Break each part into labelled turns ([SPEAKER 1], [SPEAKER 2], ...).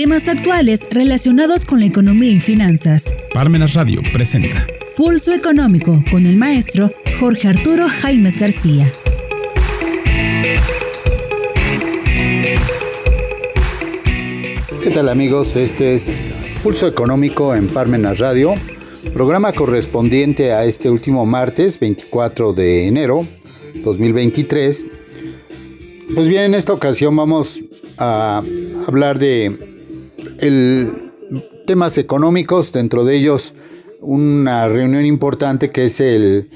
[SPEAKER 1] Temas actuales relacionados con la economía y finanzas.
[SPEAKER 2] Parmenas Radio presenta
[SPEAKER 1] Pulso Económico con el maestro Jorge Arturo Jaimes García.
[SPEAKER 3] ¿Qué tal amigos? Este es Pulso Económico en Parmenas Radio, programa correspondiente a este último martes 24 de enero 2023. Pues bien, en esta ocasión vamos a hablar de temas económicos, dentro de ellos una reunión importante que es el,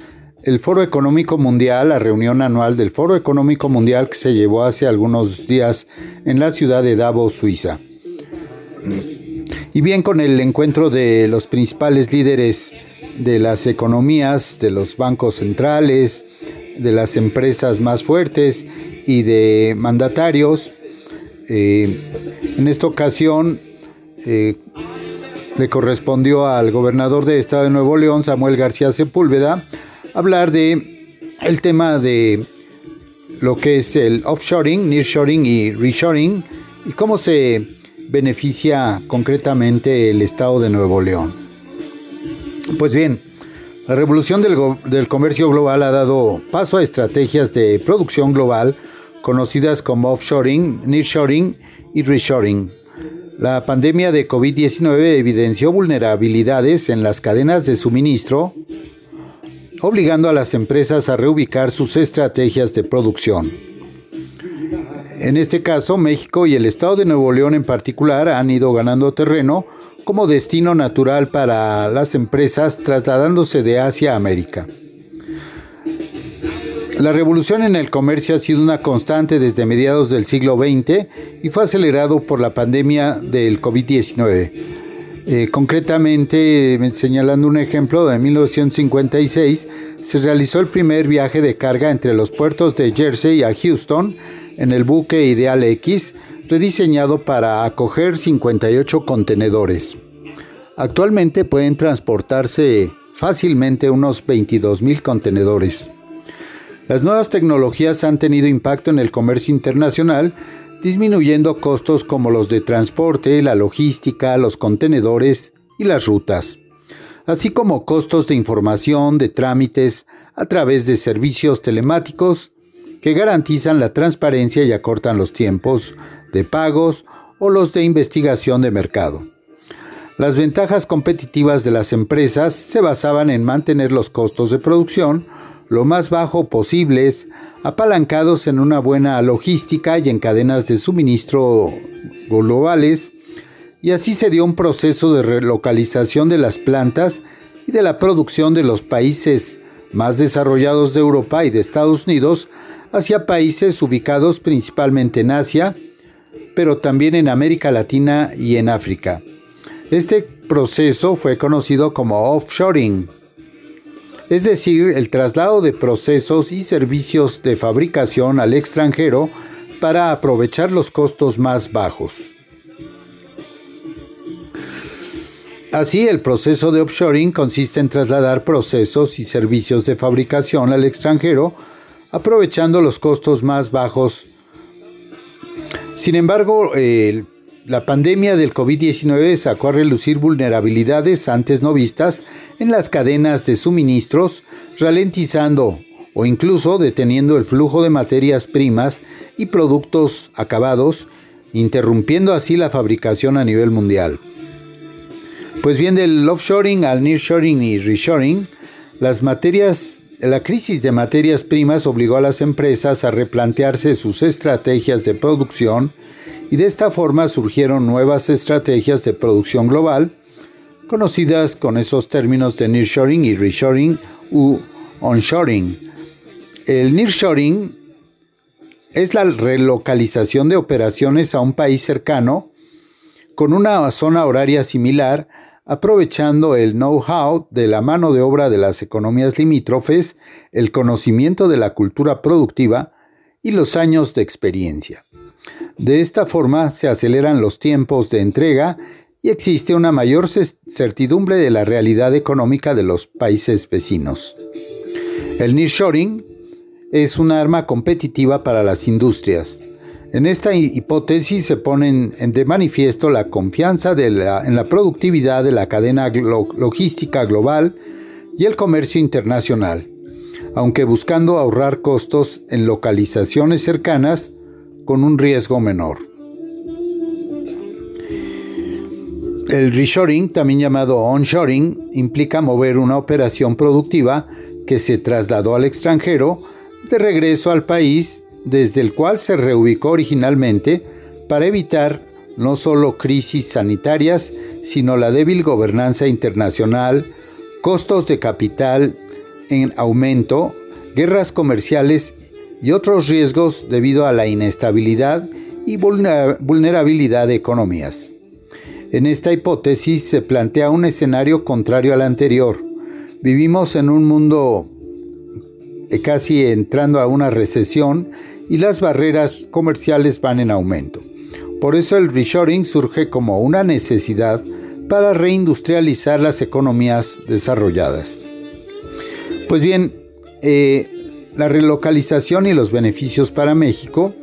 [SPEAKER 3] el Foro Económico Mundial, la reunión anual del Foro Económico Mundial que se llevó hace algunos días en la ciudad de Davos, Suiza. Y bien con el encuentro de los principales líderes de las economías, de los bancos centrales, de las empresas más fuertes y de mandatarios. Eh, en esta ocasión eh, le correspondió al gobernador de Estado de Nuevo León, Samuel García Sepúlveda, hablar de el tema de lo que es el offshoring, nearshoring y reshoring y cómo se beneficia concretamente el Estado de Nuevo León. Pues bien, la revolución del, comercio global ha dado paso a estrategias de producción global conocidas como offshoring, nearshoring y reshoring. La pandemia de COVID-19 evidenció vulnerabilidades en las cadenas de suministro, obligando a las empresas a reubicar sus estrategias de producción. En este caso, México y el estado de Nuevo León en particular han ido ganando terreno como destino natural para las empresas trasladándose de Asia a América. La revolución en el comercio ha sido una constante desde mediados del siglo XX y fue acelerado por la pandemia del COVID-19. Eh, concretamente, señalando un ejemplo, en 1956 se realizó el primer viaje de carga entre los puertos de Jersey a Houston en el buque Ideal X, rediseñado para acoger 58 contenedores. Actualmente pueden transportarse fácilmente unos 22.000 contenedores. Las nuevas tecnologías han tenido impacto en el comercio internacional, disminuyendo costos como los de transporte, la logística, los contenedores y las rutas, así como costos de información, de trámites, a través de servicios telemáticos que garantizan la transparencia y acortan los tiempos de pagos o los de investigación de mercado. Las ventajas competitivas de las empresas se basaban en mantener los costos de producción lo más bajo posibles, apalancados en una buena logística y en cadenas de suministro globales, y así se dio un proceso de relocalización de las plantas y de la producción de los países más desarrollados de Europa y de Estados Unidos hacia países ubicados principalmente en Asia, pero también en América Latina y en África. Este proceso fue conocido como offshoring, es decir, el traslado de procesos y servicios de fabricación al extranjero para aprovechar los costos más bajos. Así, el proceso de offshoring consiste en trasladar procesos y servicios de fabricación al extranjero aprovechando los costos más bajos. Sin embargo, la pandemia del COVID-19 sacó a relucir vulnerabilidades antes no vistas en las cadenas de suministros, ralentizando o incluso deteniendo el flujo de materias primas y productos acabados, interrumpiendo así la fabricación a nivel mundial. Pues bien, del offshoring al nearshoring y reshoring, la crisis de materias primas obligó a las empresas a replantearse sus estrategias de producción y de esta forma surgieron nuevas estrategias de producción global, conocidas con esos términos de nearshoring y reshoring u onshoring. El nearshoring es la relocalización de operaciones a un país cercano con una zona horaria similar aprovechando el know-how de la mano de obra de las economías limítrofes, el conocimiento de la cultura productiva y los años de experiencia. De esta forma se aceleran los tiempos de entrega y existe una mayor certidumbre de la realidad económica de los países vecinos. El nearshoring es una arma competitiva para las industrias. En esta hipótesis se ponen de manifiesto la confianza en la productividad de la cadena logística global y el comercio internacional, aunque buscando ahorrar costos en localizaciones cercanas con un riesgo menor. El reshoring, también llamado onshoring, implica mover una operación productiva que se trasladó al extranjero de regreso al país desde el cual se reubicó originalmente para evitar no solo crisis sanitarias, sino la débil gobernanza internacional, costos de capital en aumento, guerras comerciales y otros riesgos debido a la inestabilidad y vulnerabilidad de economías. En esta hipótesis se plantea un escenario contrario al anterior. Vivimos en un mundo casi entrando a una recesión y las barreras comerciales van en aumento. Por eso el reshoring surge como una necesidad para reindustrializar las economías desarrolladas. Pues bien, eh, la relocalización y los beneficios para México,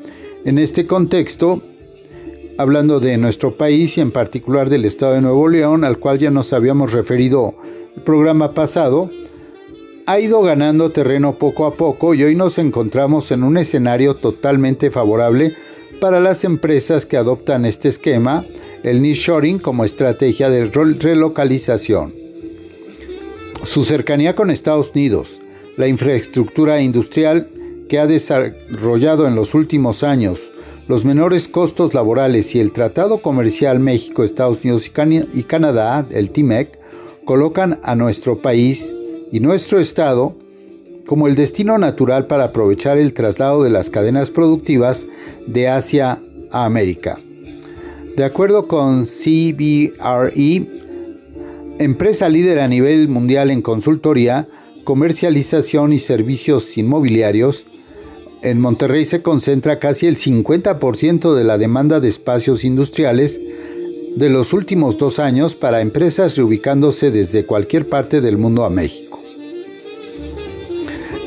[SPEAKER 3] en este contexto, hablando de nuestro país y en particular del estado de Nuevo León, al cual ya nos habíamos referido el programa pasado, ha ido ganando terreno poco a poco y hoy nos encontramos en un escenario totalmente favorable para las empresas que adoptan este esquema, el nearshoring como estrategia de relocalización. Su cercanía con Estados Unidos, la infraestructura industrial que ha desarrollado en los últimos años, los menores costos laborales y el Tratado Comercial México, Estados Unidos y, Canadá, el TIMEC, colocan a nuestro país y nuestro Estado como el destino natural para aprovechar el traslado de las cadenas productivas de Asia a América. De acuerdo con CBRE, empresa líder a nivel mundial en consultoría, comercialización y servicios inmobiliarios, en Monterrey se concentra casi el 50% de la demanda de espacios industriales de los últimos dos años para empresas reubicándose desde cualquier parte del mundo a México.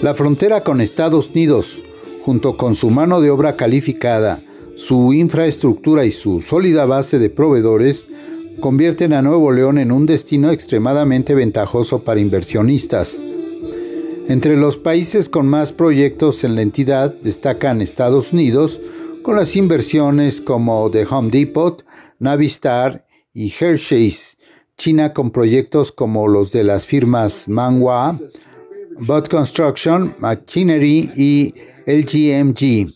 [SPEAKER 3] La frontera con Estados Unidos, junto con su mano de obra calificada, su infraestructura y su sólida base de proveedores, convierten a Nuevo León en un destino extremadamente ventajoso para inversionistas. Entre los países con más proyectos en la entidad destacan Estados Unidos, con las inversiones como The Home Depot, Navistar y Hershey's, China con proyectos como los de las firmas Manhua, Bot Construction, Machinery y LGMG,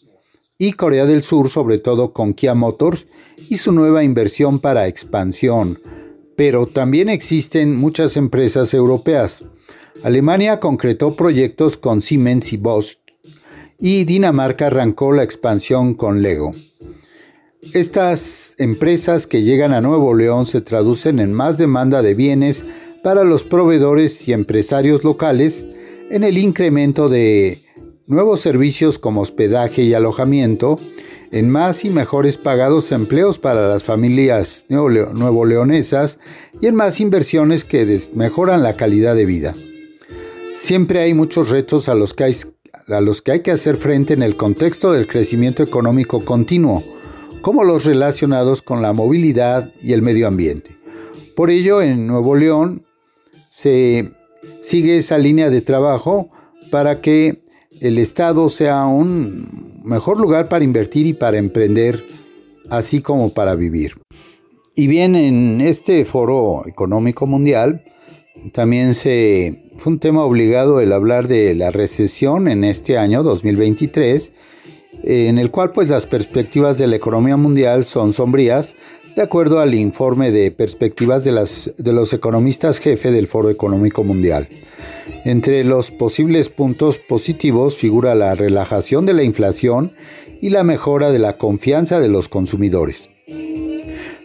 [SPEAKER 3] y Corea del Sur, sobre todo con Kia Motors y su nueva inversión para expansión. Pero también existen muchas empresas europeas. Alemania concretó proyectos con Siemens y Bosch, y Dinamarca arrancó la expansión con Lego. Estas empresas que llegan a Nuevo León se traducen en más demanda de bienes para los proveedores y empresarios locales, en el incremento de nuevos servicios como hospedaje y alojamiento, en más y mejores pagados empleos para las familias nuevo leonesas y en más inversiones que mejoran la calidad de vida. Siempre hay muchos retos a los, que hay, a los que hay que hacer frente en el contexto del crecimiento económico continuo, como los relacionados con la movilidad y el medio ambiente. Por ello, en Nuevo León se sigue esa línea de trabajo para que el Estado sea un mejor lugar para invertir y para emprender, así como para vivir. Y bien, en este foro económico mundial también se fue un tema obligado el hablar de la recesión en este año 2023, en el cual pues las perspectivas de la economía mundial son sombrías de acuerdo al informe de perspectivas de, las, de los economistas jefe del Foro Económico Mundial. Entre los posibles puntos positivos figura la relajación de la inflación y la mejora de la confianza de los consumidores.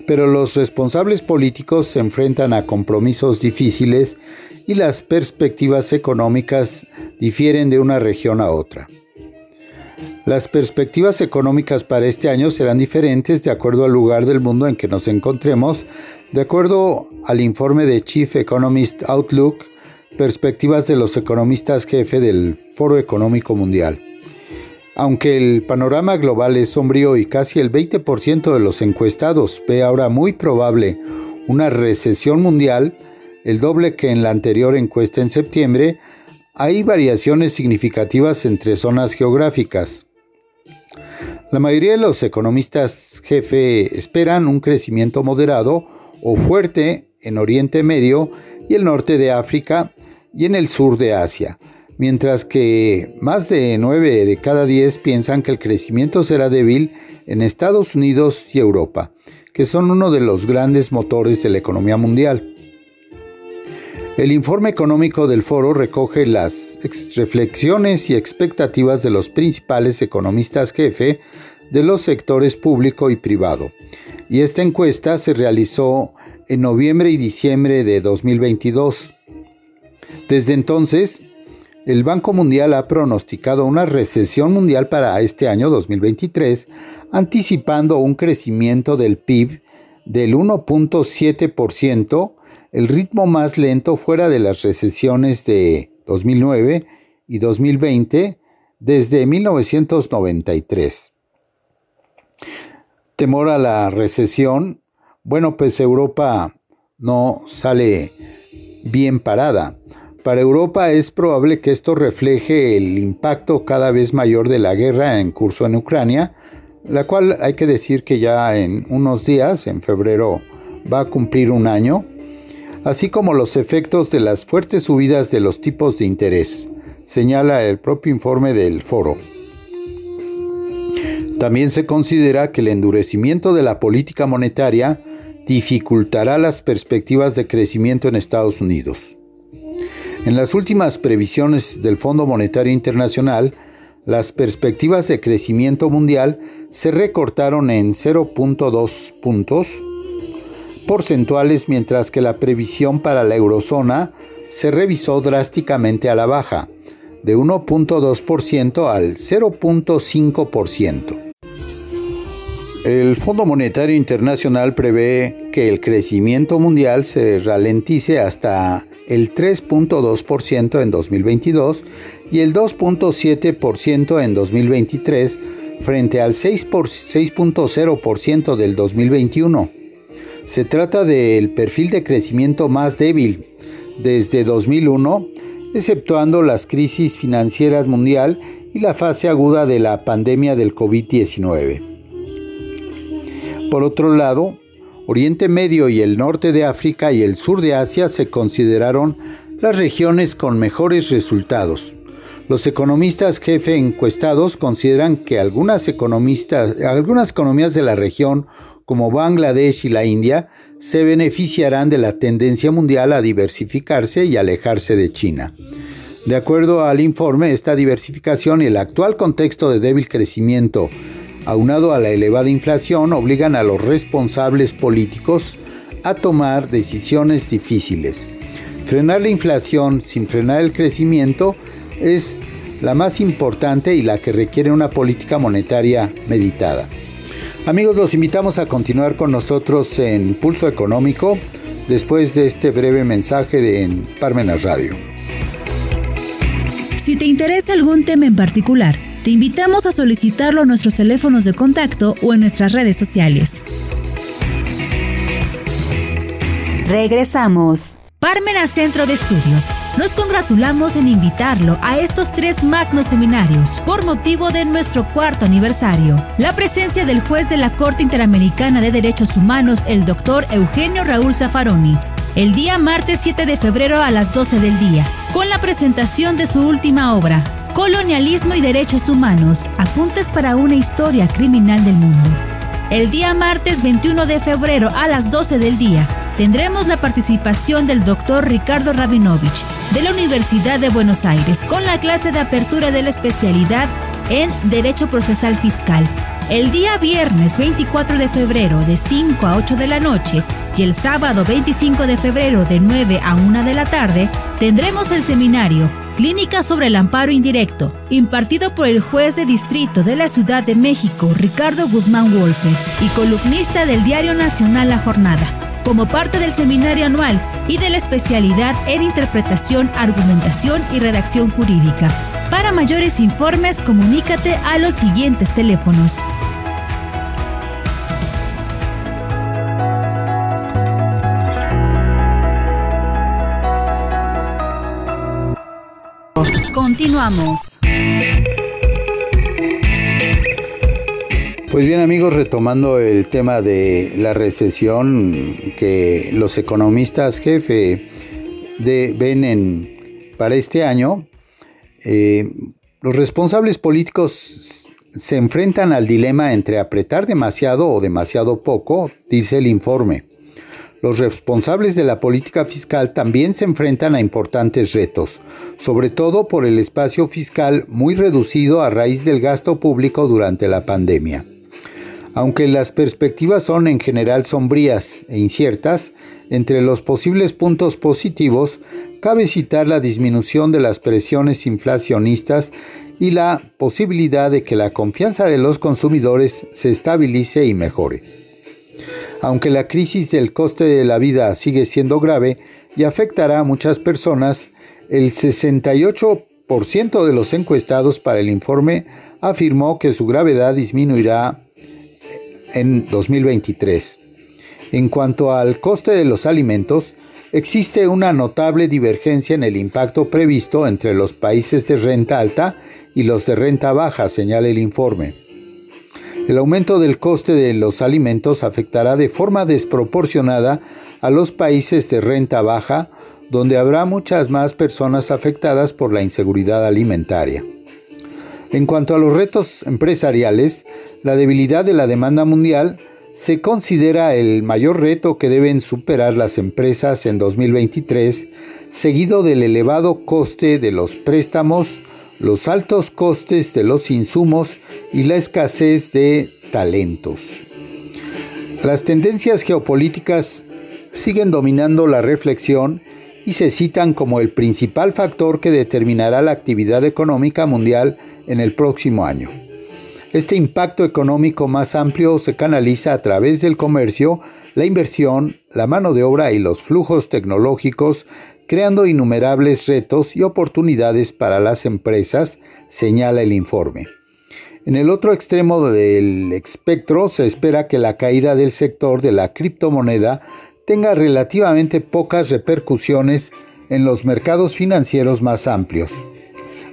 [SPEAKER 3] Pero los responsables políticos se enfrentan a compromisos difíciles y las perspectivas económicas difieren de una región a otra. Las perspectivas económicas para este año serán diferentes de acuerdo al lugar del mundo en que nos encontremos, de acuerdo al informe de Chief Economist Outlook, perspectivas de los economistas jefe del Foro Económico Mundial. Aunque el panorama global es sombrío y casi el 20% de los encuestados ve ahora muy probable una recesión mundial, el doble que en la anterior encuesta en septiembre, hay variaciones significativas entre zonas geográficas. La mayoría de los economistas jefe esperan un crecimiento moderado o fuerte en Oriente Medio y el norte de África y en el sur de Asia, mientras que más de 9 de cada 10 piensan que el crecimiento será débil en Estados Unidos y Europa, que son uno de los grandes motores de la economía mundial. El informe económico del foro recoge las reflexiones y expectativas de los principales economistas jefe de los sectores público y privado, y esta encuesta se realizó en noviembre y diciembre de 2022. Desde entonces, el Banco Mundial ha pronosticado una recesión mundial para este año 2023, anticipando un crecimiento del PIB del 1.7%, el ritmo más lento fuera de las recesiones de 2009 y 2020 desde 1993. Temor a la recesión, bueno, pues Europa no sale bien parada. Para Europa es probable que esto refleje el impacto cada vez mayor de la guerra en curso en Ucrania, la cual hay que decir que ya en unos días, en febrero, va a cumplir un año, así como los efectos de las fuertes subidas de los tipos de interés, señala el propio informe del foro. También se considera que el endurecimiento de la política monetaria dificultará las perspectivas de crecimiento en Estados Unidos. En las últimas previsiones del Fondo Monetario Internacional, las perspectivas de crecimiento mundial se recortaron en 0.2 puntos porcentuales, mientras que la previsión para la eurozona se revisó drásticamente a la baja, de 1.2% al 0.5%. El Fondo Monetario Internacional prevé que el crecimiento mundial se ralentice hasta el 3.2% en 2022 y el 2.7% en 2023 frente al 6.0% del 2021. Se trata del perfil de crecimiento más débil desde 2001, exceptuando las crisis financieras mundial y la fase aguda de la pandemia del COVID-19. Por otro lado, Oriente Medio y el norte de África y el sur de Asia se consideraron las regiones con mejores resultados. Los economistas jefe encuestados consideran que algunas, algunas economías de la región, como Bangladesh y la India, se beneficiarán de la tendencia mundial a diversificarse y alejarse de China. De acuerdo al informe, esta diversificación y el actual contexto de débil crecimiento aunado a la elevada inflación, obligan a los responsables políticos a tomar decisiones difíciles. Frenar la inflación sin frenar el crecimiento es la más importante y la que requiere una política monetaria meditada. Amigos, los invitamos a continuar con nosotros en Pulso Económico después de este breve mensaje de en Parmenas Radio.
[SPEAKER 1] Si te interesa algún tema en particular, te invitamos a solicitarlo a nuestros teléfonos de contacto o en nuestras redes sociales. Regresamos. Parmena Centro de Estudios. Nos congratulamos en invitarlo a estos tres magnos seminarios por motivo de nuestro cuarto aniversario. La presencia del juez de la Corte Interamericana de Derechos Humanos, el doctor Eugenio Raúl Zaffaroni, el día martes 7 de febrero a las 12 del día, con la presentación de su última obra, Colonialismo y Derechos Humanos, apuntes para una historia criminal del mundo. El día martes 21 de febrero a las 12 del día tendremos la participación del doctor Ricardo Rabinovich de la Universidad de Buenos Aires con la clase de apertura de la especialidad en Derecho Procesal Fiscal. El día viernes 24 de febrero de 5 a 8 de la noche y el sábado 25 de febrero de 9 a 1 de la tarde tendremos el seminario Clínica sobre el amparo indirecto, impartido por el juez de distrito de la Ciudad de México, Ricardo Guzmán Wolfe, y columnista del Diario Nacional La Jornada, como parte del seminario anual y de la especialidad en interpretación, argumentación y redacción jurídica. Para mayores informes, comunícate a los siguientes teléfonos. Continuamos.
[SPEAKER 3] Pues bien amigos, retomando el tema de la recesión que los economistas jefe de, ven en, para este año, eh, los responsables políticos se enfrentan al dilema entre apretar demasiado o demasiado poco, dice el informe. Los responsables de la política fiscal también se enfrentan a importantes retos, sobre todo por el espacio fiscal muy reducido a raíz del gasto público durante la pandemia. Aunque las perspectivas son en general sombrías e inciertas, entre los posibles puntos positivos cabe citar la disminución de las presiones inflacionistas y la posibilidad de que la confianza de los consumidores se estabilice y mejore. Aunque la crisis del coste de la vida sigue siendo grave y afectará a muchas personas, el 68% de los encuestados para el informe afirmó que su gravedad disminuirá en 2023. En cuanto al coste de los alimentos, existe una notable divergencia en el impacto previsto entre los países de renta alta y los de renta baja, señala el informe. El aumento del coste de los alimentos afectará de forma desproporcionada a los países de renta baja, donde habrá muchas más personas afectadas por la inseguridad alimentaria. En cuanto a los retos empresariales, la debilidad de la demanda mundial se considera el mayor reto que deben superar las empresas en 2023, seguido del elevado coste de los préstamos, los altos costes de los insumos y la escasez de talentos. Las tendencias geopolíticas siguen dominando la reflexión y se citan como el principal factor que determinará la actividad económica mundial en el próximo año. Este impacto económico más amplio se canaliza a través del comercio, la inversión, la mano de obra y los flujos tecnológicos creando innumerables retos y oportunidades para las empresas, señala el informe. En el otro extremo del espectro se espera que la caída del sector de la criptomoneda tenga relativamente pocas repercusiones en los mercados financieros más amplios.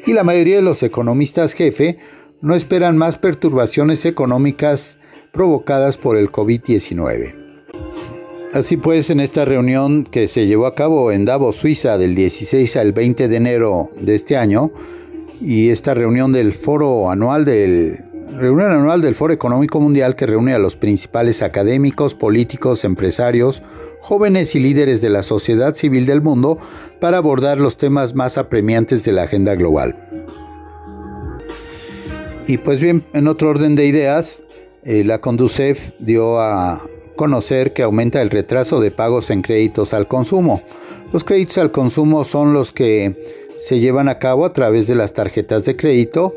[SPEAKER 3] Y la mayoría de los economistas jefe no esperan más perturbaciones económicas provocadas por el COVID-19. Así pues, en esta reunión que se llevó a cabo en Davos, Suiza, del 16 al 20 de enero de este año, y esta reunión del foro anual del reunión anual del Foro Económico Mundial que reúne a los principales académicos, políticos, empresarios, jóvenes y líderes de la sociedad civil del mundo para abordar los temas más apremiantes de la agenda global. Y pues bien, en otro orden de ideas, eh, la Conducef dio a conocer que aumenta el retraso de pagos en créditos al consumo. Los créditos al consumo son los que se llevan a cabo a través de las tarjetas de crédito,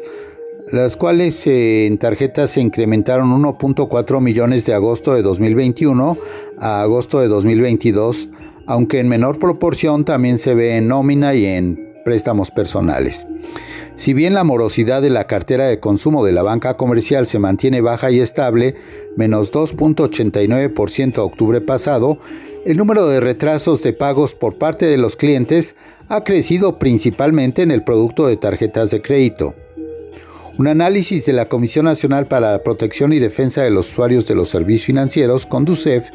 [SPEAKER 3] las cuales eh, en tarjetas se incrementaron 1.4 millones de agosto de 2021 a agosto de 2022, aunque en menor proporción también se ve en nómina y en préstamos personales. Si bien la morosidad de la cartera de consumo de la banca comercial se mantiene baja y estable, menos 2.89% octubre pasado, el número de retrasos de pagos por parte de los clientes ha crecido principalmente en el producto de tarjetas de crédito. Un análisis de la Comisión Nacional para la Protección y Defensa de los Usuarios de los Servicios Financieros, Conducef,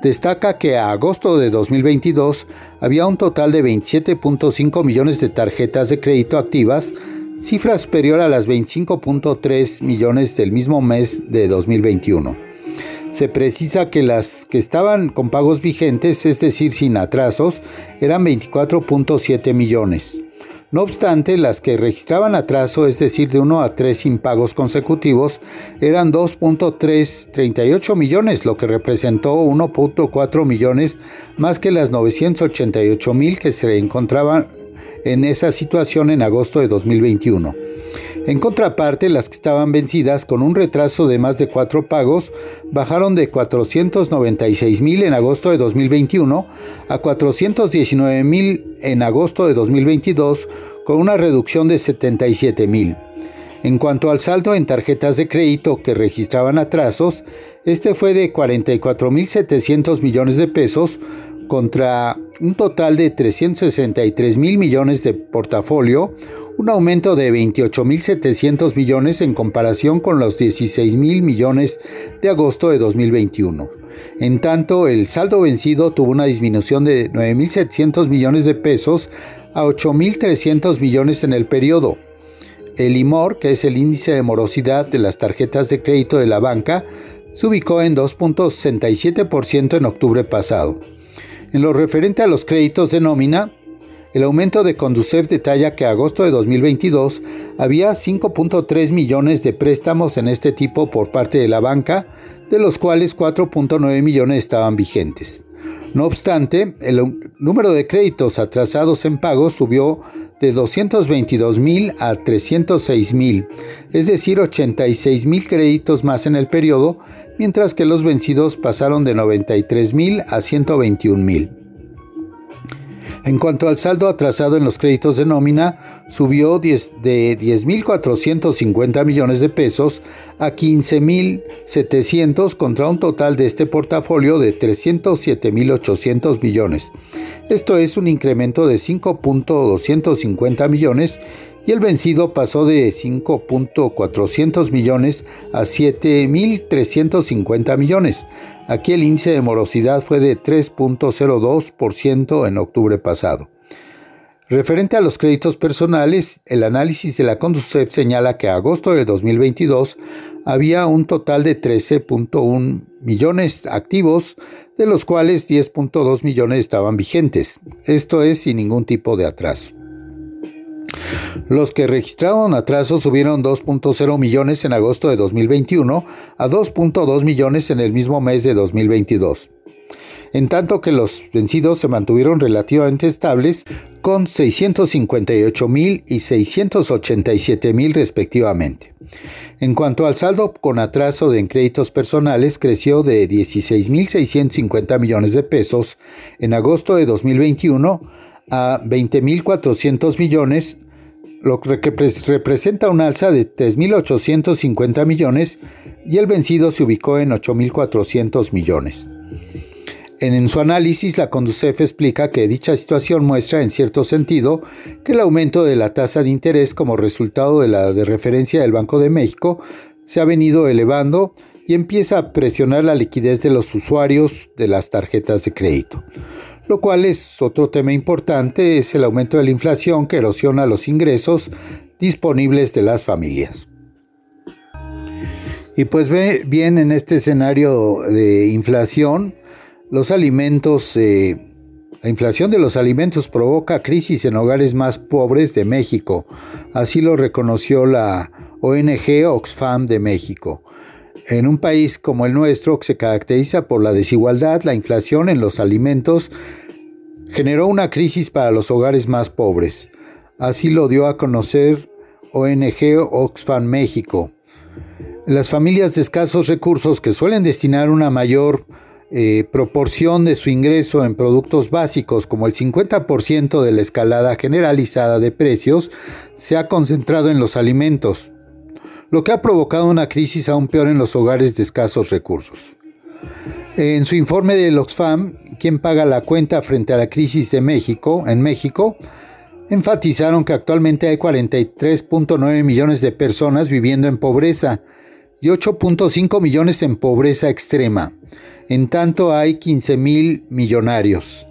[SPEAKER 3] destaca que a agosto de 2022 había un total de 27.5 millones de tarjetas de crédito activas, cifra superior a las 25.3 millones del mismo mes de 2021. Se precisa que las que estaban con pagos vigentes, es decir, sin atrasos, eran 24.7 millones. No obstante, las que registraban atraso, es decir, de 1 a 3 impagos consecutivos, eran 2.338 millones, lo que representó 1.4 millones más que las 988 mil que se encontraban en esa situación en agosto de 2021. En contraparte, las que estaban vencidas con un retraso de más de cuatro pagos bajaron de 496 mil en agosto de 2021 a 419 mil en agosto de 2022, con una reducción de 77 mil. En cuanto al saldo en tarjetas de crédito que registraban atrasos, este fue de 44.700 millones de pesos contra un total de 363 mil millones de portafolio, un aumento de 28.700 millones en comparación con los 16 mil millones de agosto de 2021. En tanto, el saldo vencido tuvo una disminución de 9.700 millones de pesos a 8.300 millones en el periodo. El IMOR, que es el índice de morosidad de las tarjetas de crédito de la banca, se ubicó en 2.67% en octubre pasado. En lo referente a los créditos de nómina, el aumento de Conducef detalla que agosto de 2022 había 5.3 millones de préstamos en este tipo por parte de la banca, de los cuales 4.9 millones estaban vigentes. No obstante, el número de créditos atrasados en pagos subió de 222 mil a 306 mil, es decir, 86 mil créditos más en el periodo, mientras que los vencidos pasaron de 93 mil a 121 mil. En cuanto al saldo atrasado en los créditos de nómina, subió de 10.450 millones de pesos a 15.700 contra un total de este portafolio de 307.800 millones. Esto es un incremento de 5.250 millones y el vencido pasó de 5.400 millones a 7.350 millones. Aquí el índice de morosidad fue de 3.02% en octubre pasado. Referente a los créditos personales, el análisis de la Conducef señala que a agosto de 2022 había un total de 13.1 millones activos, de los cuales 10.2 millones estaban vigentes. Esto es sin ningún tipo de atraso. Los que registraron atrasos subieron 2.0 millones en agosto de 2021 a 2.2 millones en el mismo mes de 2022. En tanto que los vencidos se mantuvieron relativamente estables con 658 mil y 687 mil respectivamente. En cuanto al saldo con atraso de créditos personales, creció de 16.650 millones de pesos en agosto de 2021 a 20.400 millones lo que representa un alza de 3.850 millones y el vencido se ubicó en 8.400 millones. En, su análisis, la Conducef explica que dicha situación muestra, en cierto sentido, que el aumento de la tasa de interés como resultado de la de referencia del Banco de México se ha venido elevando y empieza a presionar la liquidez de los usuarios de las tarjetas de crédito lo cual es otro tema importante, es el aumento de la inflación que erosiona los ingresos disponibles de las familias. Y pues ve bien en este escenario de inflación, los alimentos, eh, la inflación de los alimentos provoca crisis en hogares más pobres de México. Así lo reconoció la ONG Oxfam de México. En un país como el nuestro, que se caracteriza por la desigualdad, la inflación en los alimentos generó una crisis para los hogares más pobres. Así lo dio a conocer ONG Oxfam México. Las familias de escasos recursos que suelen destinar una mayor eh, proporción de su ingreso en productos básicos, como el 50% de la escalada generalizada de precios, se ha concentrado en los alimentos, lo que ha provocado una crisis aún peor en los hogares de escasos recursos. En su informe del Oxfam, ¿Quién paga la cuenta frente a la crisis de México, en México, enfatizaron que actualmente hay 43.9 millones de personas viviendo en pobreza y 8.5 millones en pobreza extrema. En tanto hay 15 mil millonarios.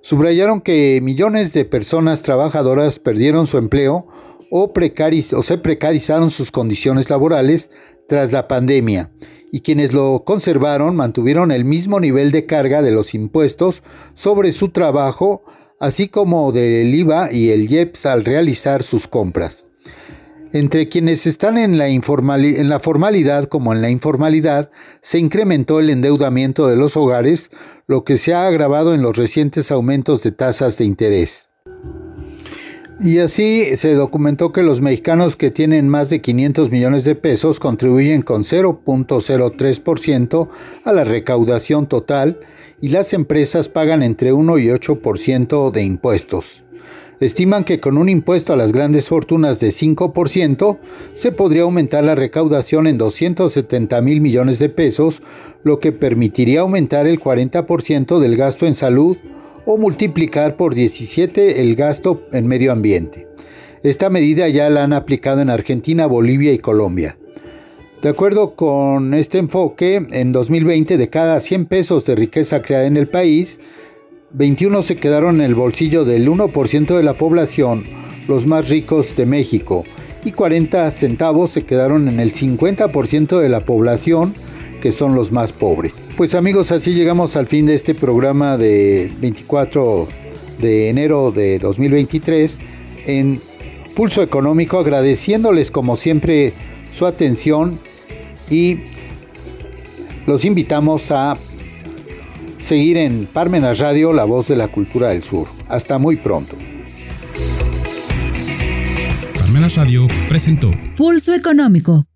[SPEAKER 3] Subrayaron que millones de personas trabajadoras perdieron su empleo o, o se precarizaron sus condiciones laborales tras la pandemia y quienes lo conservaron mantuvieron el mismo nivel de carga de los impuestos sobre su trabajo, así como del IVA y el IEPS al realizar sus compras. Entre quienes están en la, en la formalidad como en la informalidad, se incrementó el endeudamiento de los hogares, lo que se ha agravado en los recientes aumentos de tasas de interés. Y así se documentó que los mexicanos que tienen más de 500 millones de pesos contribuyen con 0.03% a la recaudación total y las empresas pagan entre 1 y 8% de impuestos. Estiman que con un impuesto a las grandes fortunas de 5% se podría aumentar la recaudación en 270 mil millones de pesos, lo que permitiría aumentar el 40% del gasto en salud o multiplicar por 17 el gasto en medio ambiente. Esta medida ya la han aplicado en Argentina, Bolivia y Colombia. De acuerdo con este enfoque, en 2020 de cada 100 pesos de riqueza creada en el país, 21 se quedaron en el bolsillo del 1% de la población, los más ricos de México, y 40 centavos se quedaron en el 50% de la población, que son los más pobres. Pues amigos, así llegamos al fin de este programa de 24 de enero de 2023 en Pulso Económico, agradeciéndoles como siempre su atención y los invitamos a seguir en Parmenas Radio, la voz de la cultura del sur. Hasta muy pronto.
[SPEAKER 2] Parmenas Radio presentó
[SPEAKER 1] Pulso Económico